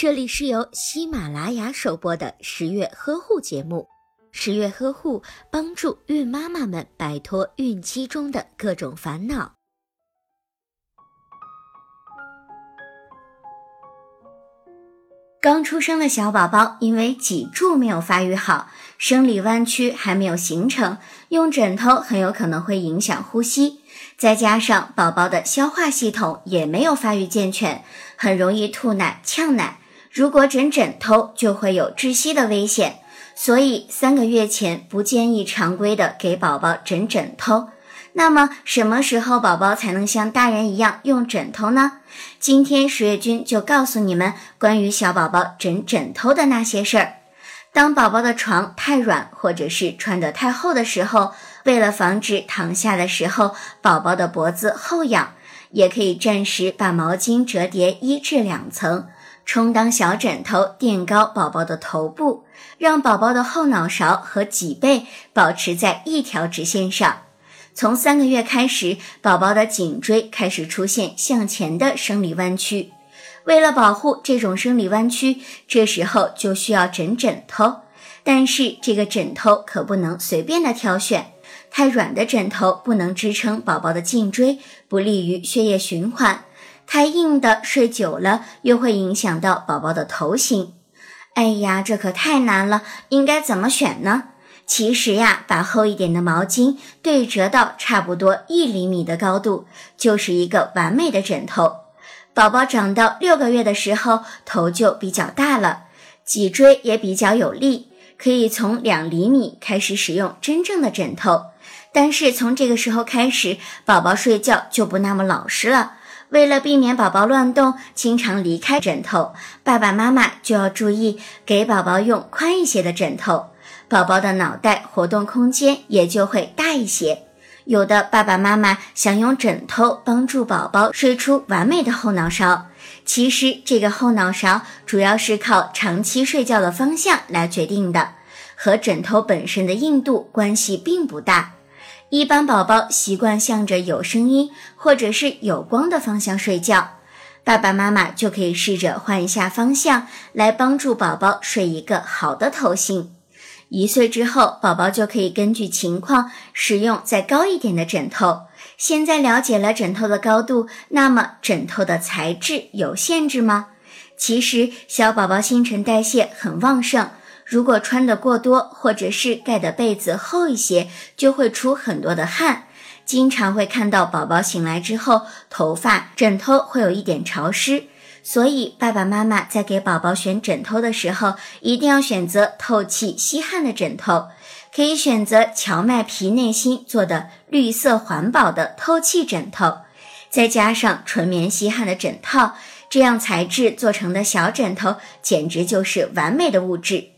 这里是由喜马拉雅首播的十月呵护节目。十月呵护帮助孕妈妈们摆脱孕期中的各种烦恼。刚出生的小宝宝因为脊柱没有发育好，生理弯曲还没有形成，用枕头很有可能会影响呼吸。再加上宝宝的消化系统也没有发育健全，很容易吐奶、呛奶。如果枕枕头，就会有窒息的危险。所以三个月前不建议常规的给宝宝枕枕头。那么什么时候宝宝才能像大人一样用枕头呢？今天十月君就告诉你们关于小宝宝枕枕头的那些事儿。当宝宝的床太软或者是穿得太厚的时候，为了防止躺下的时候宝宝的脖子后仰，也可以暂时把毛巾折叠一至两层。充当小枕头，垫高宝宝的头部，让宝宝的后脑勺和脊背保持在一条直线上。从三个月开始，宝宝的颈椎开始出现向前的生理弯曲。为了保护这种生理弯曲，这时候就需要枕枕头。但是这个枕头可不能随便的挑选，太软的枕头不能支撑宝宝的颈椎，不利于血液循环。太硬的睡久了又会影响到宝宝的头型。哎呀，这可太难了，应该怎么选呢？其实呀，把厚一点的毛巾对折到差不多一厘米的高度，就是一个完美的枕头。宝宝长到六个月的时候，头就比较大了，脊椎也比较有力，可以从两厘米开始使用真正的枕头。但是从这个时候开始，宝宝睡觉就不那么老实了。为了避免宝宝乱动，经常离开枕头，爸爸妈妈就要注意给宝宝用宽一些的枕头，宝宝的脑袋活动空间也就会大一些。有的爸爸妈妈想用枕头帮助宝宝睡出完美的后脑勺，其实这个后脑勺主要是靠长期睡觉的方向来决定的，和枕头本身的硬度关系并不大。一般宝宝习惯向着有声音或者是有光的方向睡觉，爸爸妈妈就可以试着换一下方向，来帮助宝宝睡一个好的头型。一岁之后，宝宝就可以根据情况使用再高一点的枕头。现在了解了枕头的高度，那么枕头的材质有限制吗？其实小宝宝新陈代谢很旺盛。如果穿的过多，或者是盖的被子厚一些，就会出很多的汗。经常会看到宝宝醒来之后，头发、枕头会有一点潮湿。所以爸爸妈妈在给宝宝选枕头的时候，一定要选择透气吸汗的枕头。可以选择荞麦皮内芯做的绿色环保的透气枕头，再加上纯棉吸汗的枕套，这样材质做成的小枕头，简直就是完美的物质。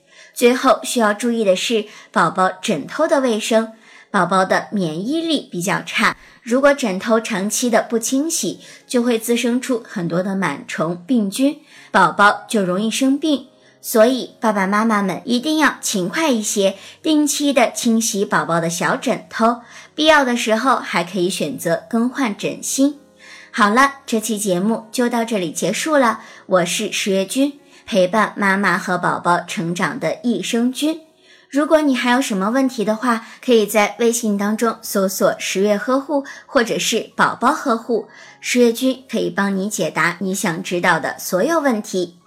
最后需要注意的是，宝宝枕头的卫生。宝宝的免疫力比较差，如果枕头长期的不清洗，就会滋生出很多的螨虫、病菌，宝宝就容易生病。所以爸爸妈妈们一定要勤快一些，定期的清洗宝宝的小枕头，必要的时候还可以选择更换枕芯。好了，这期节目就到这里结束了，我是十月君。陪伴妈妈和宝宝成长的益生菌。如果你还有什么问题的话，可以在微信当中搜索“十月呵护”或者是“宝宝呵护”，十月君可以帮你解答你想知道的所有问题。